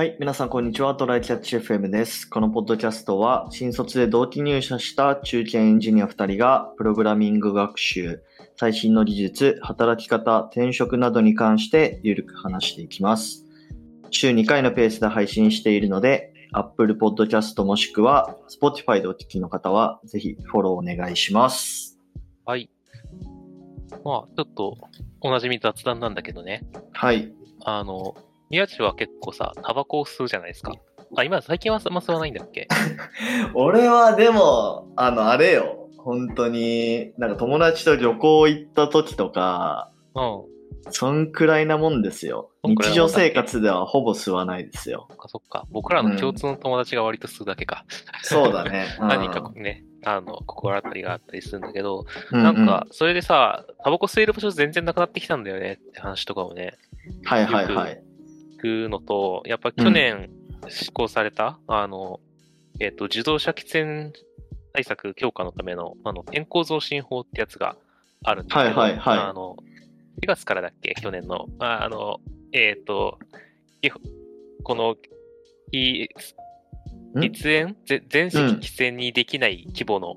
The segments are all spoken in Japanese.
はい、皆さんこんにちは。トライキャッチ FM です。このポッドキャストは、新卒で同期入社した中堅エンジニア2人が、プログラミング学習、最新の技術、働き方、転職などに関してゆるく話していきます。週2回のペースで配信しているので、Apple Podcast もしくは Spotify でお聞きの方は、ぜひフォローお願いします。はい。まあ、ちょっと、おなじみ雑談なんだけどね。はい。あの、宮地は結構さ、タバコを吸うじゃないですか。あ、今、最近はあんま吸わないんだっけ？俺はでも、あの、あれよ。本当に、なんか友達と旅行行った時とか、うん。そんくらいなもんですよ。日常生活ではほぼ吸わないですよ。そっかそっか。僕らの共通の友達が割と吸うだけか。そうだね。うん何かね、あの、心当たりがあったりするんだけど、ううなんか、それでさ、タバコ吸える場所全然なくなってきたんだよねって話とかをね、はいはいはい。聞くのと、やっぱ去年施行された、あの、えっ、と、自動車喫煙対策強化のための、あの、健康増進法ってやつがあるんだけど、はいはいはい。あの、4月からだっけ？去年の。ああの、えっ、と、いこの、喫煙ぜ全席喫煙にできない規模の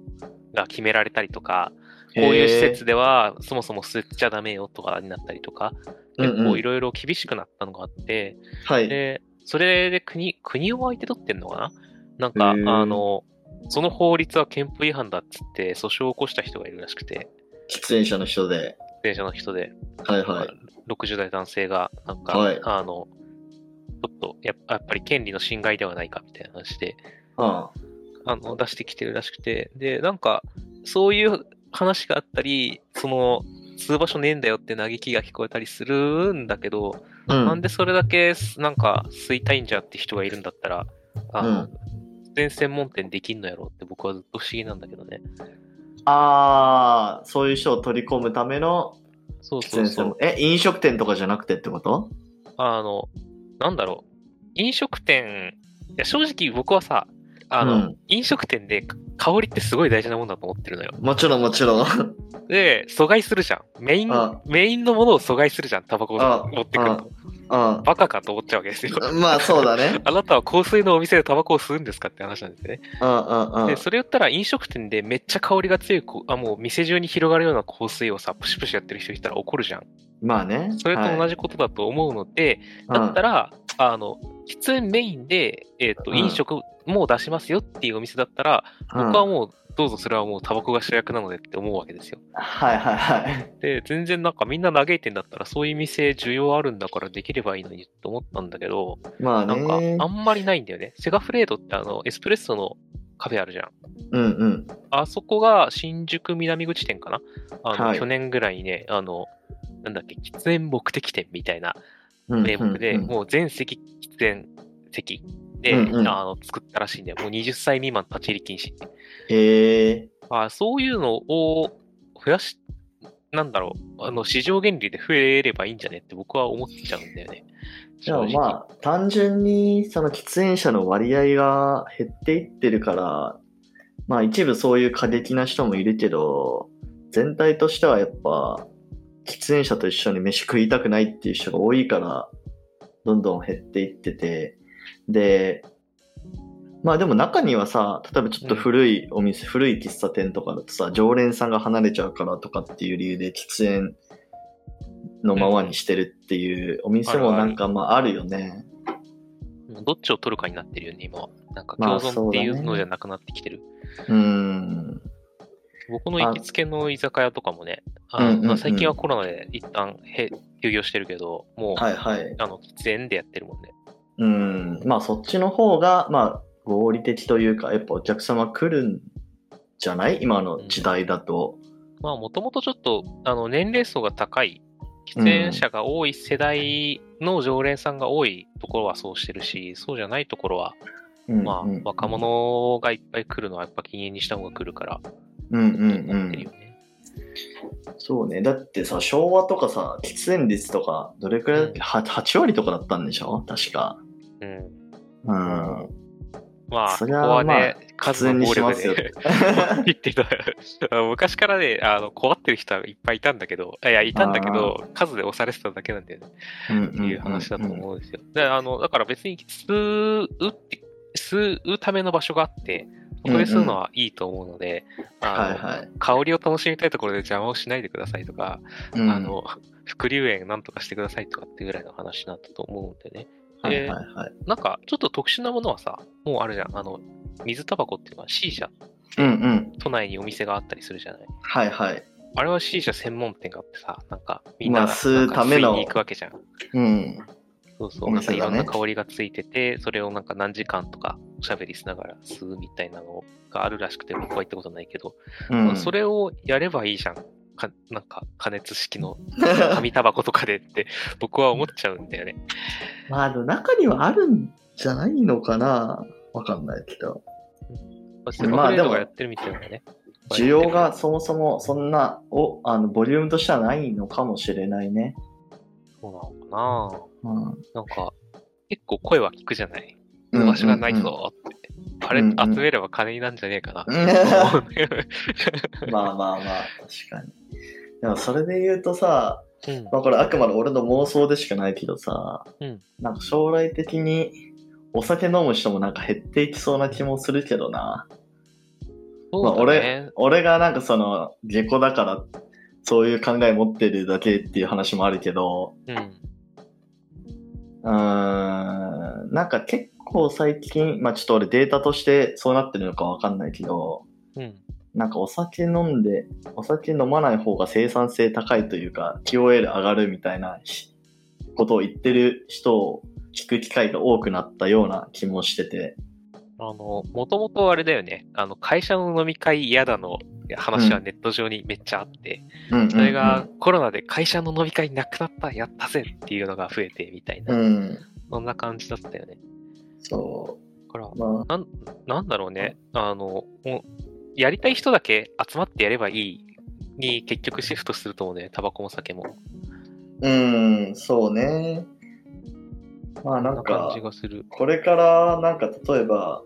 が決められたりとか、こういう施設ではそもそも吸っちゃダメよとかになったりとか、うんうん。結構いろいろ厳しくなったのがあって、はい。で、それで国、国を相手取ってんのかな？なんか、あの、その法律は憲法違反だっつって訴訟を起こした人がいるらしくて、喫煙者の人で。電車の人で、はいはい。60代男性が、なんか、はい。あの、ちょっとやっぱ、り権利の侵害ではないかみたいな話で、あ。あの、出してきてるらしくて、で、なんか、そういう話があったり、その、吸う場所ねえんだよって嘆きが聞こえたりするんだけど、うん。なんでそれだけ、なんか、吸いたいんじゃって人がいるんだったら、あの、うん全専門店できんのやろって僕はずっと不思議なんだけどね。ああ、そういう人を取り込むためのそう喫そうそう。え、飲食店とかじゃなくてってこと？あの、なんだろう。飲食店、いや正直僕はさ、あの、うん飲食店で香りってすごい大事なもんだと思ってるのよ。もちろんもちろん。で、阻害するじゃん。メインあ、メインのものを阻害するじゃん、タバコをあ持ってくると。うん。バカかと思っちゃうわけですよ。まあそうだね。あなたは香水のお店でタバコを吸うんですかって話なんですね。うんうんうんで、。それ言ったら飲食店でめっちゃ香りが強いこ、あ、もう店中に広がるような香水をさ、プシュプシュやってる人いたら怒るじゃん。まあね。それと同じ。じことだと思うので、うんだったら、あの、喫煙メインで、えっ、と、うん飲食も出しますよっていうお店だったら、うん僕はもう、どうぞそれはもうタバコが主役なのでって思うわけですよ。はいはいはい。で、全然なんかみんな嘆いてんだったら、そういう店需要あるんだからできればいいのにと思ったんだけど、まあなんかね。あんまりないんだよね。セガフレードってあの、エスプレッソのカフェあるじゃん。うんうん。あそこが新宿南口店かな？あの、はい去年ぐらいにね、あの、なんだっけ、喫煙目的店みたいなうん名目で、うんうんもう全席喫煙席で、うんうんあの作ったらしいんだよ。もう20歳未満立ち入り禁止。へえ。あそういうのを増やし、なんだろう、あの、市場原理で増えればいいんじゃねって僕は思っちゃうんだよね。でも正直まあ、単純にその喫煙者の割合が減っていってるから、まあ一部そういう過激な人もいるけど、全体としてはやっぱ、喫煙者と一緒に飯食いたくないっていう人が多いから、どんどん減っていってて、で、まあでも中にはさ、例えばちょっと古いお店、古い喫茶店とかだとさ、常連さんが離れちゃうからとかっていう理由で喫煙のままにしてるっていうお店もなんかまああるよね。どっちを取るかになってるよね、今は。なんかまあ共存っていそうのじゃなくなってきてる。うーん。僕の行きつけの居酒屋とかもね、あうんうんうんまあ最近はコロナで一旦へ休業してるけど、もう、はいはい。あの、喫煙でやってるもんね。うん。まあそっちの方が、まあ合理的というか、やっぱお客様来るんじゃない？今の時代だと。まあ、もともとちょっと、あの、年齢層が高い、喫煙者が多い世代の常連さんが多いところはそうしてるし、そうじゃないところは、うんまあ、うん若者がいっぱい来るのはやっぱ禁煙にした方が来るから、うんうんうなってるよん。ね。そうね。だってさ、昭和とかさ、喫煙率とか、どれくらいだっけ、は 8, 割とかだったんでしょ？確か。うん。うん。まあ、ここそりゃはね、数の暴力で 言ってた。昔からね、あの、怖ってる人はいっぱいいたんだけど、いや、いたんだけど、数で押されてただけなんだよね。っていう話だと思うんですよ。で、あの、だから別に吸うって、吸うための場所があって、そこで吸うのはいいと思うので、あの、香りを楽しみたいところで邪魔をしないでくださいとか、うん、あの、副流炎なんとかしてくださいとかっていうぐらいの話なんだと思うんでね。で、はいはいはい、なんか、ちょっと特殊なものはさ、もうあるじゃん。あの、水タバコっていうのは C 社。うんうん。都内にお店があったりするじゃない。はいはい。あれは C 社専門店があってさ、なんか、みんなが吸うための。に行くわけじゃん。うん。そうそう、ね、なんかいろんな香りがついてて、それをなんか何時間とかおしゃべりしながら吸うみたいなのがあるらしくて、僕は行ったことないけど、うん、それをやればいいじゃん。かなんか加熱式の 紙タバコとかでって僕は思っちゃうんだよね。まあ、中にはあるんじゃないのかなわかんないけど。まあでも、やってるみたいなね。需要がそもそもそんなおあのボリュームとしてはないのかもしれないね。そうなのかな、うん、なんか、結構声は聞くじゃない場所がないぞって。あれ、集めれば金になんじゃねえかな。まあまあまあ、確かに。でもそれで言うとさ、うん、まあこれあくまで俺の妄想でしかないけどさ、うん、なんか将来的にお酒飲む人もなんか減っていきそうな気もするけどな。ね、まあ俺、俺がなんかその、下戸だからそういう考え持ってるだけっていう話もあるけど、うん。うん、なんか結構最近、まあちょっと俺データとしてそうなってるのかわかんないけど、うん。なんかお酒飲んで、お酒飲まない方が生産性高いというか、QOL 上がるみたいなことを言ってる人を聞く機会が多くなったような気もしてて。あの、もともとあれだよね。あの、会社の飲み会嫌だの話はネット上にめっちゃあって、うん、それがコロナで会社の飲み会なくなった、やったぜっていうのが増えてみたいな、うん、そんな感じだったよね。そう。だから、まあ、なん、なんだろうね。あの、やりたい人だけ集まってやればいいに結局シフトすると思うね。タバコも酒も。うん、そうね。まあなんか、これからなんか例えば、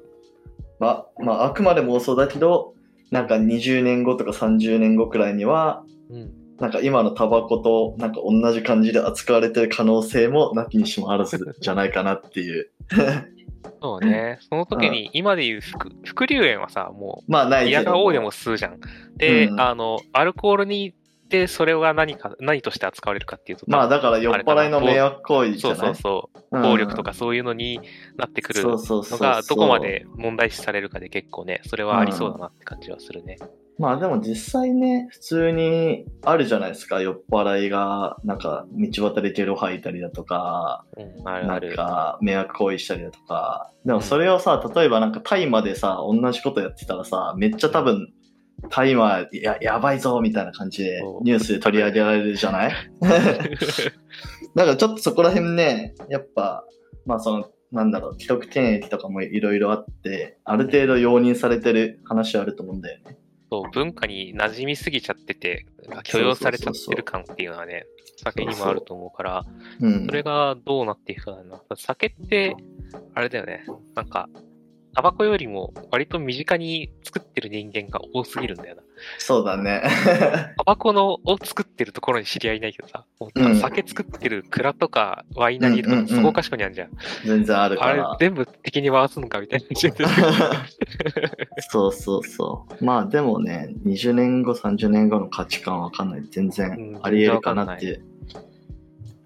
ま、まああくまで妄想だけど、なんか20年後とか30年後くらいには、うん、なんか今のタバコとなんか同じ感じで扱われてる可能性もなきにしもあらずじゃないかなっていう。そうね。その時に、今で言う副、副流炎はさ、もう、まあない。嫌が多いでも吸うじゃん。で、うん、あの、アルコールにで、それが何か、何として扱われるかっていうと。まあ、だから酔っ払いの迷惑行為じゃない？そうそうそう。暴力とかそういうのになってくるのが、どこまで問題視されるかで結構ね、それはありそうだなって感じはするね。まあでも実際ね、普通にあるじゃないですか、酔っ払いが、なんか道端でゲロ吐いたりだとか、うん、なんか迷惑行為したりだとか、でもそれをさ、例えばなんか大麻でさ、同じことやってたらさ、めっちゃ多分タイマーややばいぞみたいな感じでニュースで取り上げられるじゃない？だからちょっとそこら辺ね、やっぱ、まあその、なんだろう、既得権益とかもいろいろあって、ある程度容認されてる話はあると思うんだよね。そう、文化に馴染みすぎちゃってて、許容されちゃってる感っていうのはね、酒にもあると思うから、それがどうなっていくかだな。酒って、あれだよね、なんか、タバコよりも割と身近に作ってる人間が多すぎるんだよな。そうだね。タバコのを作ってるところに知り合いないけどさ、うん、酒作ってる蔵とかワイナリーとかそこかしこにあるじゃん。全然あるから。あれ全部敵に回すのかみたいな。そうそうそう。まあでもね、20年後、30年後の価値観わかんない。全然あり得るかなってい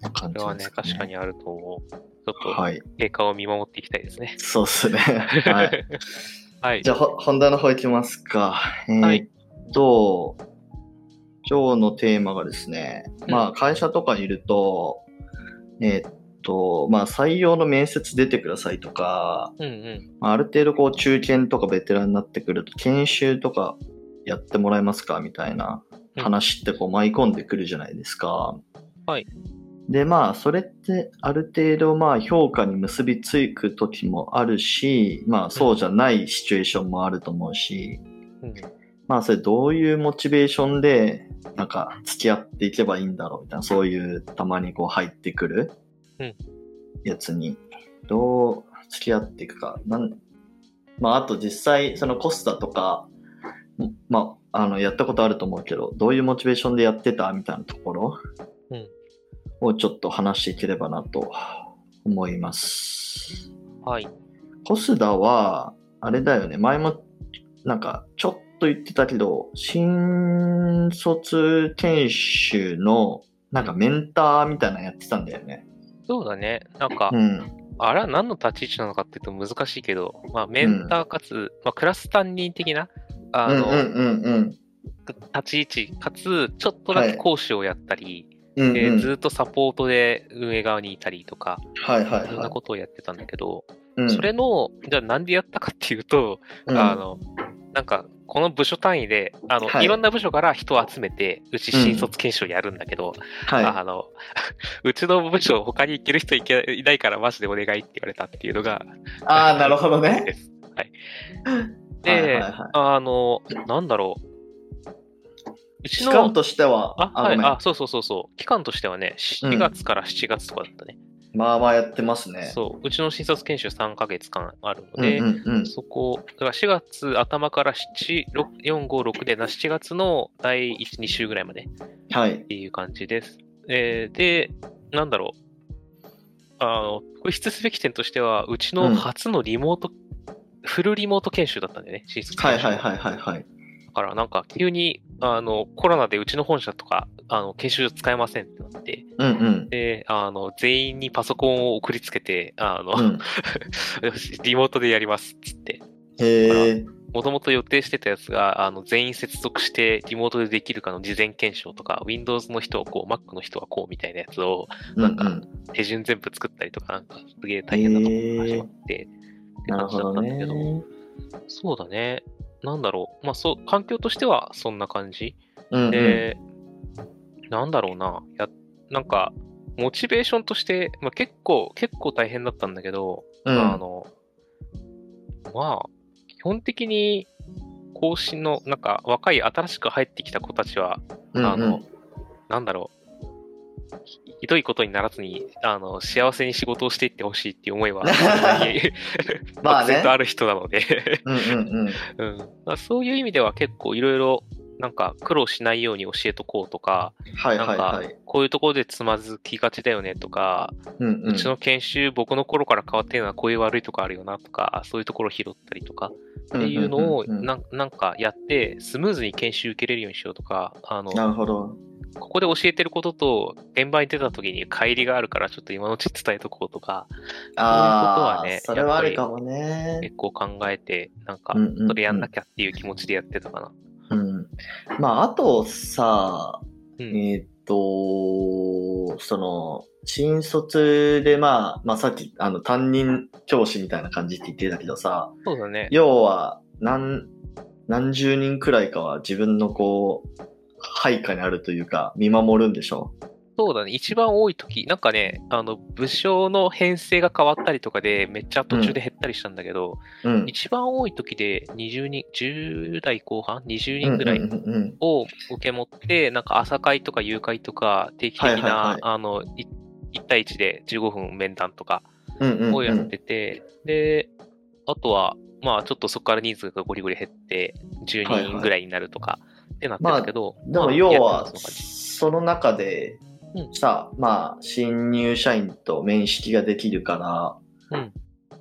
う感じです、ね。それはね、確かにあると思う。ちょっと経過を見守っていきたいですね。そうっすね。はい。はい、じゃあ、本題の方いきますか。えー、っと、はい、今日のテーマがですね、まあ、会社とかにいると、えー、っと、まあ、採用の面接出てくださいとか、うんうんまあ、ある程度こう、中堅とかベテランになってくると、研修とかやってもらえますか？みたいな話ってこう舞い込んでくるじゃないですか。はい。で、まあ、それってある程度、まあ、評価に結びつく時もあるし、まあ、そうじゃないシチュエーションもあると思うし、うん、まあ、それどういうモチベーションで、なんか、付き合っていけばいいんだろうみたいな、そういう、たまにこう入ってくるやつに、どう付き合っていくか。なんまあ、あと実際、そのコスタとか、まあ、あの、やったことあると思うけど、どういうモチベーションでやってたみたいなところをちょっと話していければなと思います。はい。コスダは、あれだよね、前も、なんか、ちょっと言ってたけど、新卒研修の、なんかメンターみたいなのやってたんだよね。そうだね。なんか、うん、あれは何の立ち位置なのかっていうと難しいけど、まあ、メンターかつ、うん、まあ、クラス担任的な、あの、立ち位置かつ、ちょっとだけ講師をやったり、うんうん、ずっとサポートで運営側にいたりとか、はいはいはい、いろんなことをやってたんだけど、うん、それの、じゃあなんでやったかっていうと、うん、あの、なんか、この部署単位で、あの、はい、いろんな部署から人を集めて、うち新卒研修やるんだけど、うん。はい、あの、うちの部署他に行ける人いけいないからマジでお願いって言われたっていうのが、ああ、なるほどね。はい。で、はいはいはい、あの、なんだろう。うちの。期間としては、あ、はい、あ、そうそうそうそう。期間としてはね、4月から7月とかだったね。うんまあまあやってますね。そう。うちの新卒研修3ヶ月間あるので、うんうんうん、そこ、だから4月頭から7、6 4、5、6で、7月の第1、2週ぐらいまで。はい。っていう感じです。えー、で、なんだろう。あの、これ、必すべき点としては、うちの初のリモート、うん、フルリモート研修だったんだよね、新卒研修。はいはいはいはい、はい。だからなんか急にあのコロナでうちの本社とかあの研修使えませんってなって、うんうん、であの全員にパソコンを送りつけて、あの、うん、リモートでやりますっつって。へもともと予定してたやつが、あの、全員接続してリモートでできるかの事前検証とか、Windows の人はこう、Mac の人はこうみたいなやつを、なんか、手順全部作ったりとか、なんか、すげえ大変なところが始まって、って感じだったんだけど、そうだね。なんだろう。まあ、そう、環境としてはそんな感じ。うんうん、で、なんだろうな。や、なんか、モチベーションとして、まあ、結構、結構大変だったんだけど、うん、あの、まあ、基本的に、更新の、なんか、若い、新しく入ってきた子たちは、うんうん、あの、なんだろう。ひどいことにならずに、あの、幸せに仕事をしていってほしいっていう思いは、まあ、ね、ある人なので。うんうんうん、うん、そういう意味では結構いろいろ、なんか苦労しないように教えとこうとか、はいはいはい、なんかこういうところでつまずきがちだよねとか、うんうん、うちの研修僕の頃から変わってるのはこういう悪いとこあるよなとか、そういうところを拾ったりとかっていうのをななんかやってスムーズに研修受けれるようにしようとか、あの、なるほど。ここで教えてることと、現場に出た時に乖離があるから、ちょっと今のうち伝えとこうとか、そういうことはね、それはあるかもね。結構考えて、なんか、それやんなきゃっていう気持ちでやってたかな。うん、うん。まあ、あとさ、うん、えー、っと、その、新卒で、まあ、まあさっき、あの、担任教師みたいな感じって言ってたけどさ、そうだね。要は、何、何十人くらいかは自分のこう、配下にあるというか、見守るんでしょ？そうだね。一番多い時、なんかね、あの、武将の編成が変わったりとかで、めっちゃ途中で減ったりしたんだけど、うん、一番多い時で20人、10代後半 ?20 人ぐらいを受け持って、なんか朝会とか夕会とか、定期的な、はいはいはい、あの、1対1で15分面談とかをやってて、で、あとは、まあちょっとそこから人数がゴリゴリ減って、10人ぐらいになるとか、はいはいってなってたけど、まあ、でも要は、その中で、さ、うん、まあ、新入社員と面識ができるから、うん、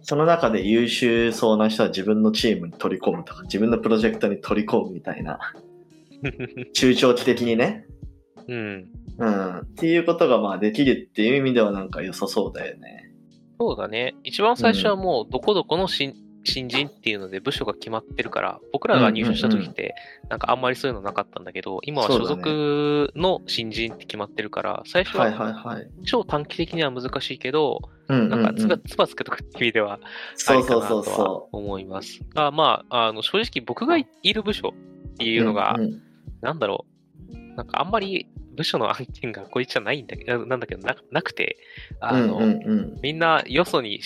その中で優秀そうな人は自分のチームに取り込むとか、自分のプロジェクトに取り込むみたいな、中長期的にね。うん。うん。っていうことがまあできるっていう意味ではなんか良さそうだよね。そうだね。一番最初はもう、どこどこの新、新人っていうので部署が決まってるから、僕らが入社した時って、なんかあんまりそういうのなかったんだけど、今は所属の新人って決まってるから、最初は超短期的には難しいけど、なんかつばつばつけとくっていう意味では、ありかなとは思います。あまあ、あの正直僕がいる部署っていうのが、なんだろう、なんかあんまり部署の案件がこいつじゃないんだけど、なんだけどななくて、あの、みんなよそに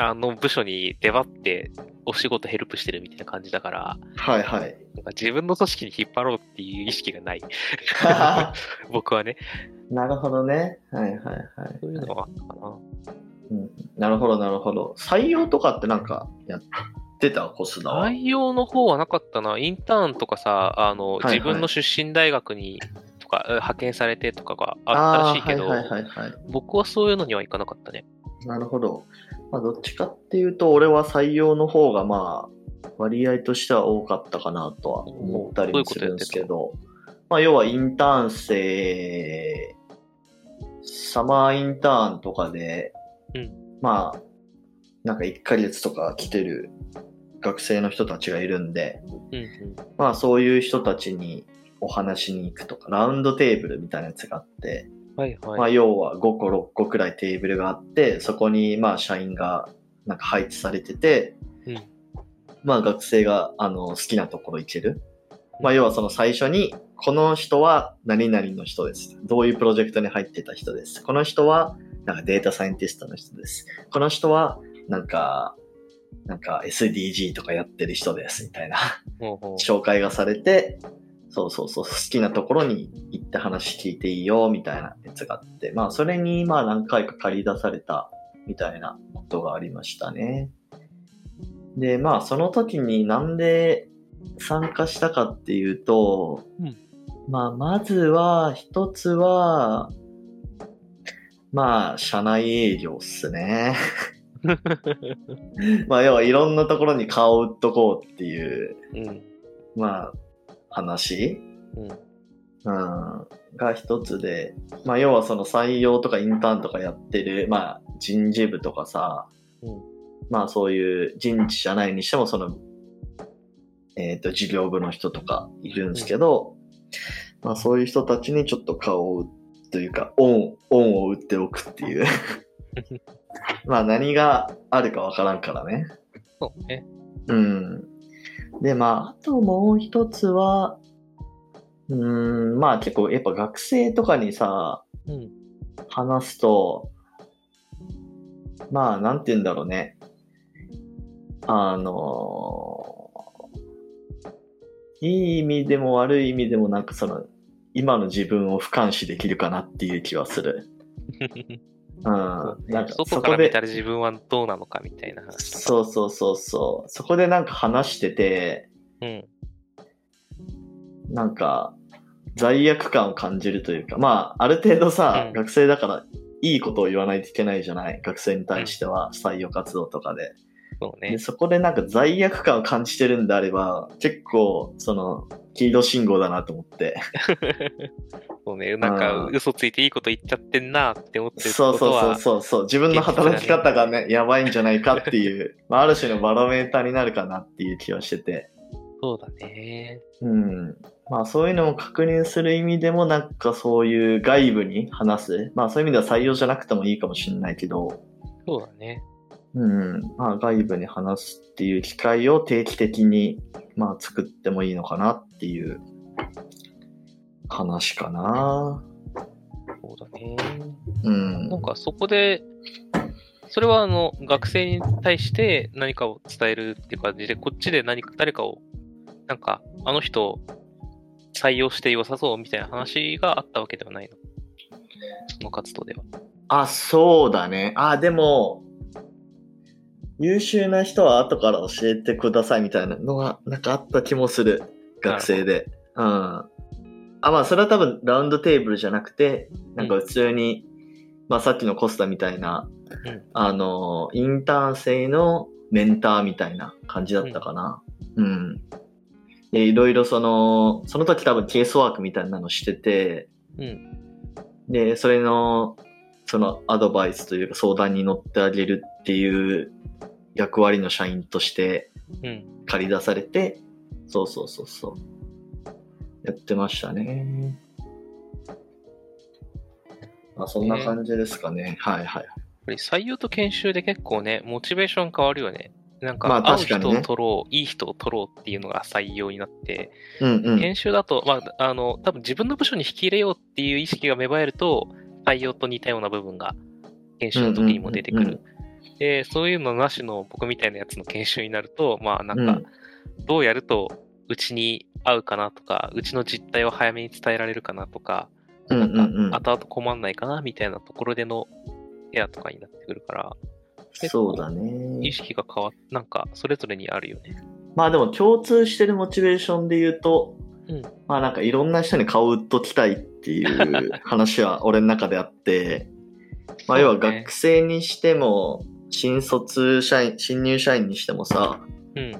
あの部署に出張ってお仕事ヘルプしてるみたいな感じだから、はいはい。なんか自分の組織に引っ張ろうっていう意識がない。僕はね。なるほどね。はいはいはい。そういうのはあったかな。うん、なるほどなるほど。採用とかってなんかやってた、コスダは。採用の方はなかったな。インターンとかさ、あの、はいはい自分の出身大学にとか、え派遣されてとかがあったらしいけど、はいはいはいはい。僕はそういうのには行かなかったね。なるほど。まあ、どっちかっていうと、俺は採用の方がまあ、割合としては多かったかなとは思ったりもするんですけど、まあ、要はインターン生、サマーインターンとかで、うんまあ、なんか1ヶ月とか来てる学生の人たちがいるんで、うんうん。まあそういう人たちにお話しに行くとか、ラウンドテーブルみたいなやつがあって、はいはい。まあ、要は5個、6個くらいテーブルがあって、そこにまあ社員がなんか配置されてて、うんまあ学生があの好きなところ行ける。まあ要はその最初に、この人は何々の人です。どういうプロジェクトに入ってた人です。この人はなんかデータサイエンティストの人です。この人はなんか、なんか SDG とかやってる人です。みたいな。紹介がされて、そうそうそう、好きなところに行って話聞いていいよ、みたいなやつがあって、まあ、それに、まあ、何回か借り出された、みたいなことがありましたね。で、まあ、その時になんで参加したかっていうと、うんまあ、まずは、一つは、まあ、社内営業っすね。まあ、要はいろんなところに顔を売っとこうっていう、うん。まあ、話、うん。うん、が一つで、まあ、要はその採用とかインターンとかやってる、まあ、人事部とかさ、うんまあ、そういう人事じゃないにしても、その、えっ、と、事業部の人とかいるんですけど、まあ、そういう人たちにちょっと顔を売というか、恩、恩を売っておくっていう。まあ、何があるかわからんからね。そうね。うん。で、まあ、あともう一つは、うーん、まあ結構やっぱ学生とかにさ、うん。話すと、まあ、なんて言うんだろうね。あのいい意味でも悪い意味でもなんかその、今の自分を俯瞰視できるかなっていう気はする。うん。なんか外そこでから見た、ら自分はどうなのかみたいな話。そうそうそうそう。そこでなんか話してて、うん。なんか、罪悪感を感じるというか、まあ、ある程度さ、うん学生だから、いいことを言わないといけないじゃない？学生に対しては、採用活動とかで。そうねで。そこでなんか罪悪感を感じてるんであれば、結構、その、黄色信号だなと思って。そうね。なんかうん嘘ついていいこと言っちゃってんなって思ってるそう。そうそうそう。自分の働き方がね、やばいんじゃないかっていう、まあ、ある種のバロメーターになるかなっていう気はしてて。そうだね。うん。まあそういうのも確認する意味でもなんかそういう外部に話す。まあそういう意味では採用じゃなくてもいいかもしれないけど、そうだね。うん。まあ外部に話すっていう機会を定期的にまあ作ってもいいのかなっていう話かな。そうだね。うん。なんかそこで、それはあの、学生に対して何かを伝えるっていう感じで、こっちで何か、誰かを、なんか、あの人を採用して良さそうみたいな話があったわけではないの。その活動では。あ、そうだね。あ、でも、優秀な人は後から教えてくださいみたいなのがなんかあった気もする。学生で。うん。あ、まあそれは多分ラウンドテーブルじゃなくて、なんか普通に、まあさっきのコスタみたいな、うんあの、インターン生のメンターみたいな感じだったかな。うん。で、いろいろその、その時多分ケースワークみたいなのしてて、うん。で、それの、そのアドバイスというか相談に乗ってあげるっていう役割の社員としてうん。借り出されて、そうそうそうそう。やってましたね。まあそんな感じですかね。はいはい。採用と研修で結構ね、モチベーション変わるよね。なんか、まあ合う人を取ろう、いい人を取ろうっていうのが採用になって、うんうん。研修だと、まあ、あの、多分自分の部署に引き入れようっていう意識が芽生えると、採用と似たような部分が研修の時にも出てくうんうんる。で、そういうのなしの僕みたいなやつの研修になると、まあなんかうん、どうやるとうちに合うかなとか、うちの実態を早めに伝えられるかなとか、うんうんうん後々困んないかなみたいなところでのケアとかになってくるから、そうだね。意識が変わっ、なんか、それぞれにあるよね。まあでも共通してるモチベーションで言うと、うん、まあなんかいろんな人に顔を売っときたいっていう話は俺の中であって、まあ要は学生にしても、新卒社員、新入社員にしてもさ、うん。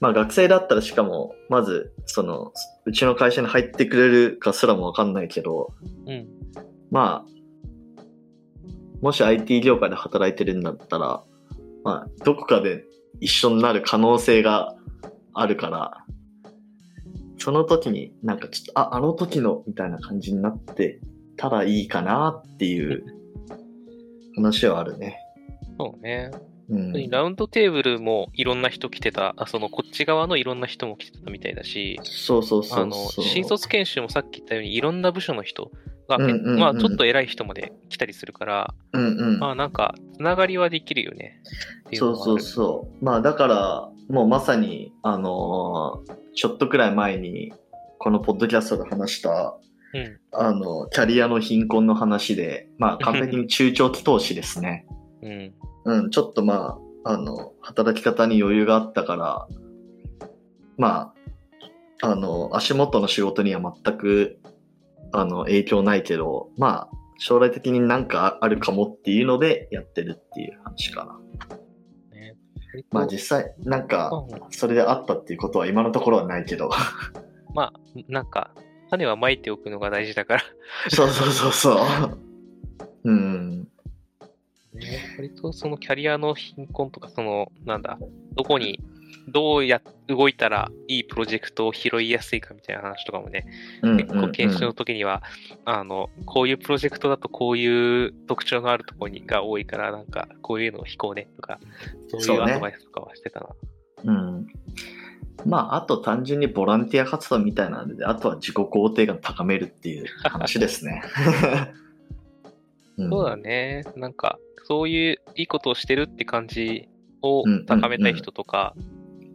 まあ学生だったらしかも、まず、その、うちの会社に入ってくれるかすらもわかんないけど、うん。まあ、もし IT 業界で働いてるんだったら、まあ、どこかで一緒になる可能性があるから、その時になんかちょっと、あ、あの時のみたいな感じになってたらいいかなっていう話はあるね。そうね。うん、ラウンドテーブルもいろんな人来てた、あそのこっち側のいろんな人も来てたみたいだし、そうそうそうあの新卒研修もさっき言ったようにいろんな部署の人が、うんうんうん、まあちょっと偉い人まで来たりするから、うんうん、まあなんかつながりはできるよね。そうそうそう。まあだからもうまさにあのー、ちょっとくらい前にこのポッドキャストで話した、うん、あのキャリアの貧困の話で、まあ完璧に中長期投資ですね。うんうん、ちょっとまあ、あの、働き方に余裕があったから、まあ、あの、足元の仕事には全く、あの、影響ないけど、まあ、将来的になんかあるかもっていうのでやってるっていう話かな。ね、まあ実際、なんか、それであったっていうことは今のところはないけど。まあ、なんか、種はまいておくのが大事だからそうそうそうそう。うん。ね。割とそのキャリアの貧困とか、その、なんだ、どこに、どうや、動いたらいいプロジェクトを拾いやすいかみたいな話とかもね、結構研修の時には、あの、こういうプロジェクトだとこういう特徴があるところが多いから、なんか、こういうのを引こうねとか、そういうアドバイスとかはしてたな。うね、うん。まあ、あと単純にボランティア活動みたいなので、あとは自己肯定感高めるっていう話ですね。そうだね。なんか、そういういいことをしてるって感じを高めたい人とか、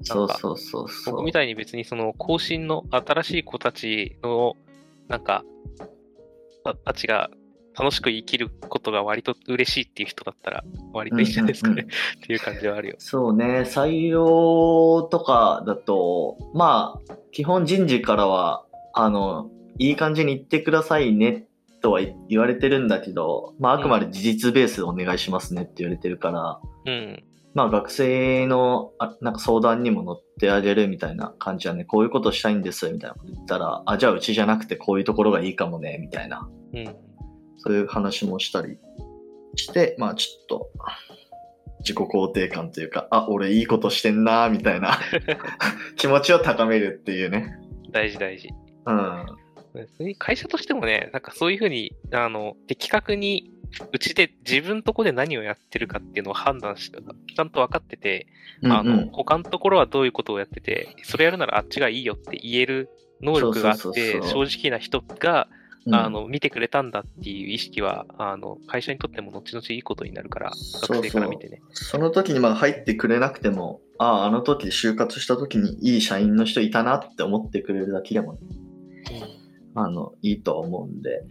そうそうそう僕みたいに別にその更新の新しい子たちの、なんか、たちが楽しく生きることが割と嬉しいっていう人だったら、割といいじゃないですかね、うんうんうん、っていう感じはあるよ。そうね、採用とかだと、まあ、基本人事からは、あの、いい感じに言ってくださいねとは言われてるんだけど、まあ、あくまで事実ベースでお願いしますねって言われてるから、うん。まあ、学生のあなんか相談にも乗ってあげるみたいな感じはね、こういうことしたいんですみたいなこと言ったら、あ、じゃあうちじゃなくてこういうところがいいかもね、みたいな。うん。そういう話もしたりして、まあ、ちょっと、自己肯定感というか、あ、俺いいことしてんな、みたいな 気持ちを高めるっていうね。大事大事。うん。会社としてもね、なんかそういうふうに、あの、的確に、うちで自分とこで何をやってるかっていうのを判断して、ちゃんと分かってて、うんうん、あの、他のところはどういうことをやってて、それやるならあっちがいいよって言える能力があって、正直な人が、あの、見てくれたんだっていう意識は、あの、会社にとっても後々いいことになるから、学生から見てね。その時にまあ入ってくれなくても、ああ、あの時就活した時にいい社員の人いたなって思ってくれるだけでもね。うんあの、いいと思うんで、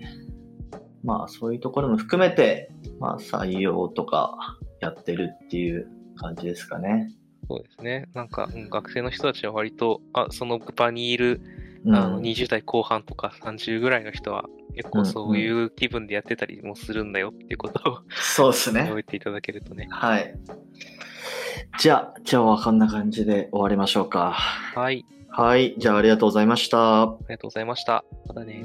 まあそういうところも含めて、まあ採用とかやってるっていう感じですかね。そうですね。なんか、うん、学生の人たちは割と、あその場にいる、あの20代後半とか30ぐらいの人は結構そういう気分でやってたりもするんだよっていうことを、そうですね。覚えていただけるとね。はい。じゃあ、今日はこんな感じで終わりましょうか。はい。はい。じゃあ、ありがとうございました。ありがとうございました。またね。